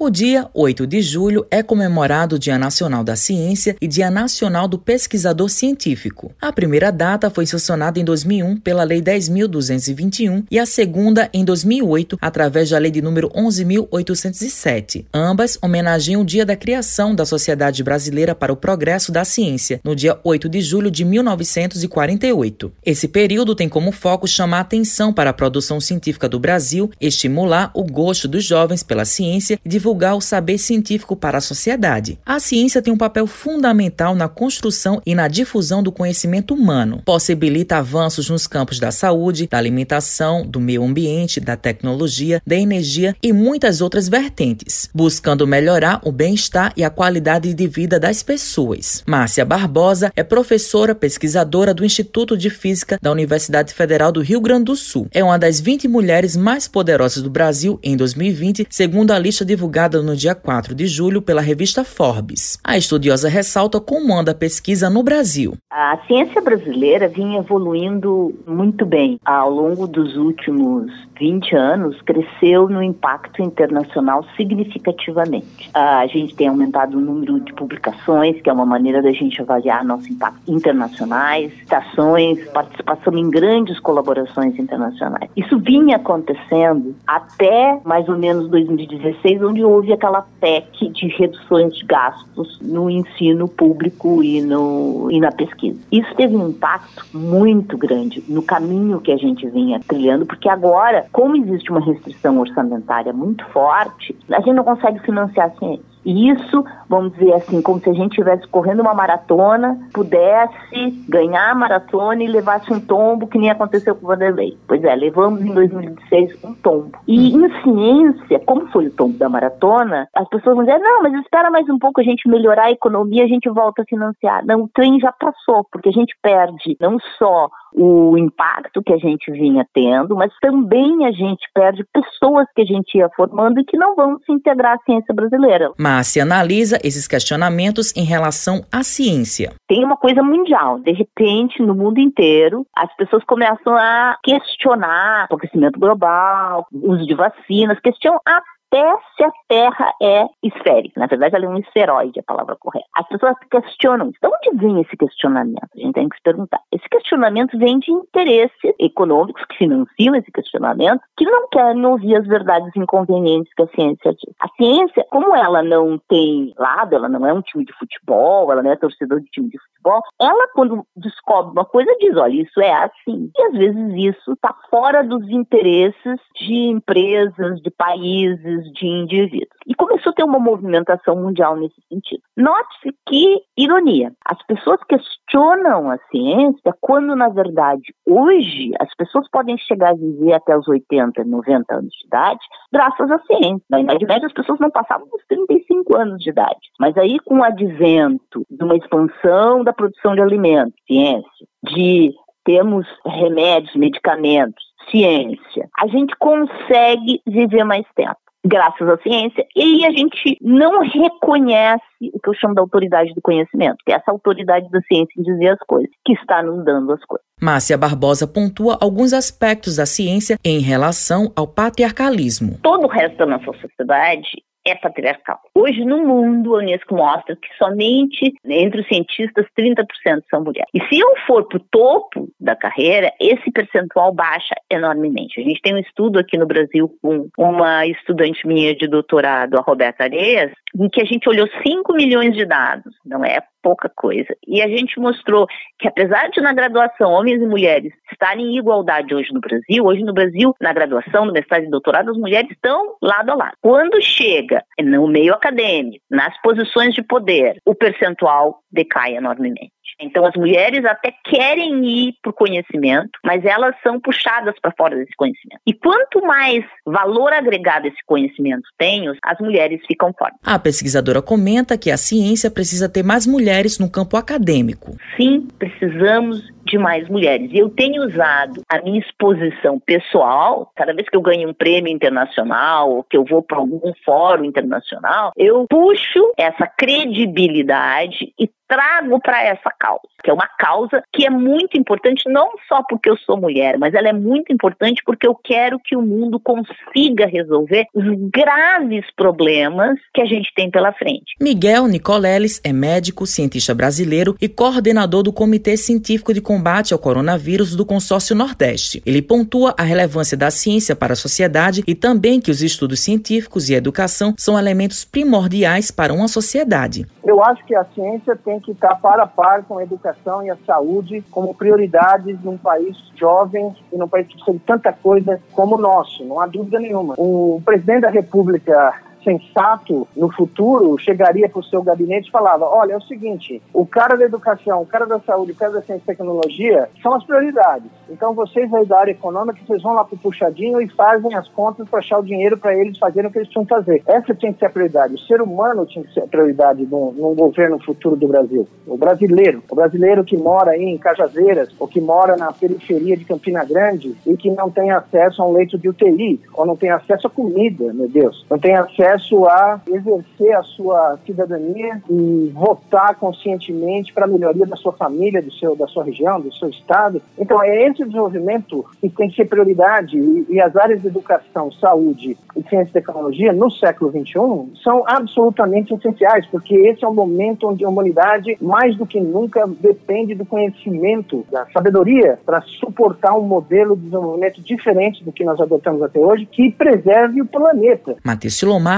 O dia 8 de julho é comemorado o Dia Nacional da Ciência e Dia Nacional do Pesquisador Científico. A primeira data foi sancionada em 2001 pela Lei 10.221 e a segunda em 2008 através da Lei de número 11.807. Ambas homenageiam o dia da criação da Sociedade Brasileira para o Progresso da Ciência, no dia 8 de julho de 1948. Esse período tem como foco chamar atenção para a produção científica do Brasil, estimular o gosto dos jovens pela ciência e divulgar o saber científico para a sociedade. A ciência tem um papel fundamental na construção e na difusão do conhecimento humano. Possibilita avanços nos campos da saúde, da alimentação, do meio ambiente, da tecnologia, da energia e muitas outras vertentes, buscando melhorar o bem-estar e a qualidade de vida das pessoas. Márcia Barbosa é professora pesquisadora do Instituto de Física da Universidade Federal do Rio Grande do Sul. É uma das 20 mulheres mais poderosas do Brasil em 2020, segundo a lista divulgada divulgada no dia 4 de julho pela revista Forbes. A estudiosa ressalta como anda a pesquisa no Brasil. A ciência brasileira vinha evoluindo muito bem. Ao longo dos últimos 20 anos, cresceu no impacto internacional significativamente. A gente tem aumentado o número de publicações, que é uma maneira da gente avaliar nosso impacto internacionais, citações, participação em grandes colaborações internacionais. Isso vinha acontecendo até mais ou menos 2016, onde houve aquela PEC de reduções de gastos no ensino público e, no, e na pesquisa. Isso teve um impacto muito grande no caminho que a gente vinha trilhando, porque agora, como existe uma restrição orçamentária muito forte, a gente não consegue financiar a ciência. E isso, vamos dizer assim, como se a gente estivesse correndo uma maratona, pudesse ganhar a maratona e levasse um tombo, que nem aconteceu com o Vanderlei. Pois é, levamos em 2016 um tombo. E em ciência, como foi o tombo da maratona, as pessoas vão dizer, não, mas espera mais um pouco a gente melhorar a economia, a gente volta a financiar. Não, o trem já passou, porque a gente perde não só o impacto que a gente vinha tendo, mas também a gente perde pessoas que a gente ia formando e que não vão se integrar à ciência brasileira. Márcia analisa esses questionamentos em relação à ciência. Tem uma coisa mundial, de repente, no mundo inteiro, as pessoas começam a questionar o aquecimento global, o uso de vacinas, questionam a até se a Terra é esférica. Na verdade, ela é um esferoide, a palavra correta. As pessoas questionam, de onde vem esse questionamento? A gente tem que se perguntar. Esse questionamento vem de interesses econômicos que financiam esse questionamento, que não querem ouvir as verdades inconvenientes que a ciência diz. A ciência, como ela não tem lado, ela não é um time de futebol, ela não é torcedor de time de futebol, ela, quando descobre uma coisa, diz: olha, isso é assim. E às vezes isso está fora dos interesses de empresas, de países, de indivíduos. E começou a ter uma movimentação mundial nesse sentido. Note-se que, ironia, as pessoas questionam a ciência quando, na verdade, hoje as pessoas podem chegar a viver até os 80, 90 anos de idade graças à ciência. Na Idade Média, as pessoas não passavam dos 35 anos de idade. Mas aí, com o advento de uma expansão da produção de alimentos, ciência, de temos remédios, medicamentos, ciência, a gente consegue viver mais tempo graças à ciência, e a gente não reconhece o que eu chamo da autoridade do conhecimento, que é essa autoridade da ciência em dizer as coisas, que está nos dando as coisas. Márcia Barbosa pontua alguns aspectos da ciência em relação ao patriarcalismo. Todo o resto da nossa sociedade é patriarcal. Hoje, no mundo, a Unesco mostra que somente entre os cientistas 30% são mulheres. E se eu for para o topo da carreira, esse percentual baixa enormemente. A gente tem um estudo aqui no Brasil com uma estudante minha de doutorado, a Roberta Areias, em que a gente olhou 5 milhões de dados, não é pouca coisa. E a gente mostrou que, apesar de na graduação homens e mulheres estarem em igualdade hoje no Brasil, hoje no Brasil, na graduação, no mestrado e doutorado, as mulheres estão lado a lado. Quando chega no meio acadêmico, nas posições de poder, o percentual decai enormemente. Então, as mulheres até querem ir para o conhecimento, mas elas são puxadas para fora desse conhecimento. E quanto mais valor agregado esse conhecimento tem, as mulheres ficam fora. A pesquisadora comenta que a ciência precisa ter mais mulheres no campo acadêmico. Sim, precisamos de mais mulheres. E eu tenho usado a minha exposição pessoal, cada vez que eu ganho um prêmio internacional ou que eu vou para algum fórum internacional, eu puxo essa credibilidade e trago para essa causa, que é uma causa que é muito importante não só porque eu sou mulher, mas ela é muito importante porque eu quero que o mundo consiga resolver os graves problemas que a gente tem pela frente. Miguel Nicoleles é médico, cientista brasileiro e coordenador do Comitê Científico de Combate ao Coronavírus do Consórcio Nordeste. Ele pontua a relevância da ciência para a sociedade e também que os estudos científicos e educação são elementos primordiais para uma sociedade. Eu acho que a ciência tem que estar para a par com a educação e a saúde como prioridades num país jovem e num país que de tanta coisa como o nosso, não há dúvida nenhuma. O presidente da República sensato no futuro chegaria para o seu gabinete e falava: olha, é o seguinte, o cara da educação, o cara da saúde, o cara da ciência e tecnologia são as prioridades. Então vocês aí da área econômica, vocês vão lá para o puxadinho e fazem as contas para achar o dinheiro para eles fazerem o que eles precisam fazer. Essa tinha que ser a prioridade. O ser humano tinha que ser a prioridade num, num governo futuro do Brasil. O brasileiro, o brasileiro que mora aí em Cajazeiras, ou que mora na periferia de Campina Grande e que não tem acesso a um leito de UTI, ou não tem acesso a comida, meu Deus, não tem acesso acesso a exercer a sua cidadania e votar conscientemente para a melhoria da sua família, do seu, da sua região, do seu estado. Então, é esse desenvolvimento que tem que ser prioridade e, e as áreas de educação, saúde e ciência e tecnologia no século XXI são absolutamente essenciais, porque esse é o momento onde a humanidade, mais do que nunca, depende do conhecimento, da sabedoria para suportar um modelo de desenvolvimento diferente do que nós adotamos até hoje, que preserve o planeta. Matheus Silomar